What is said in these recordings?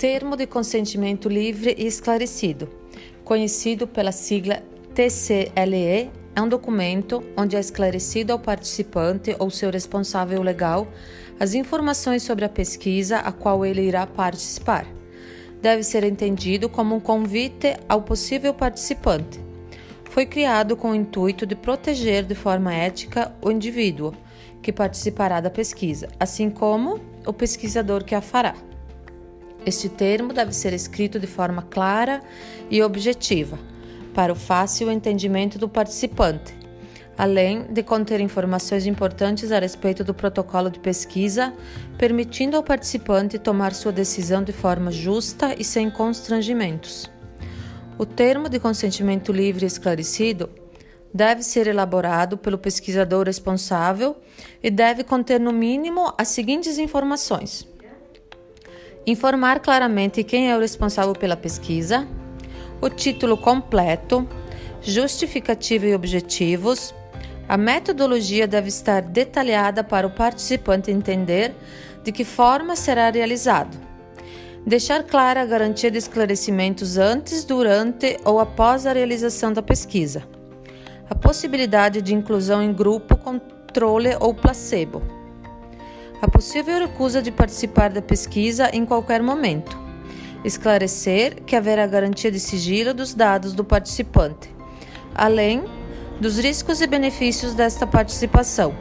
Termo de consentimento livre e esclarecido, conhecido pela sigla TCLE, é um documento onde é esclarecido ao participante ou seu responsável legal as informações sobre a pesquisa a qual ele irá participar. Deve ser entendido como um convite ao possível participante. Foi criado com o intuito de proteger de forma ética o indivíduo que participará da pesquisa, assim como o pesquisador que a fará. Este termo deve ser escrito de forma clara e objetiva, para o fácil entendimento do participante, além de conter informações importantes a respeito do protocolo de pesquisa, permitindo ao participante tomar sua decisão de forma justa e sem constrangimentos. O termo de consentimento livre e esclarecido deve ser elaborado pelo pesquisador responsável e deve conter, no mínimo, as seguintes informações: informar claramente quem é o responsável pela pesquisa, o título completo, justificativa e objetivos. A metodologia deve estar detalhada para o participante entender de que forma será realizado. Deixar clara a garantia de esclarecimentos antes, durante ou após a realização da pesquisa. A possibilidade de inclusão em grupo, controle ou placebo. A possível recusa de participar da pesquisa em qualquer momento esclarecer que haverá garantia de sigilo dos dados do participante, além dos riscos e benefícios desta participação.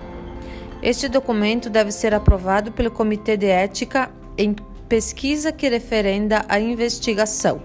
Este documento deve ser aprovado pelo Comitê de Ética em pesquisa que referenda a investigação.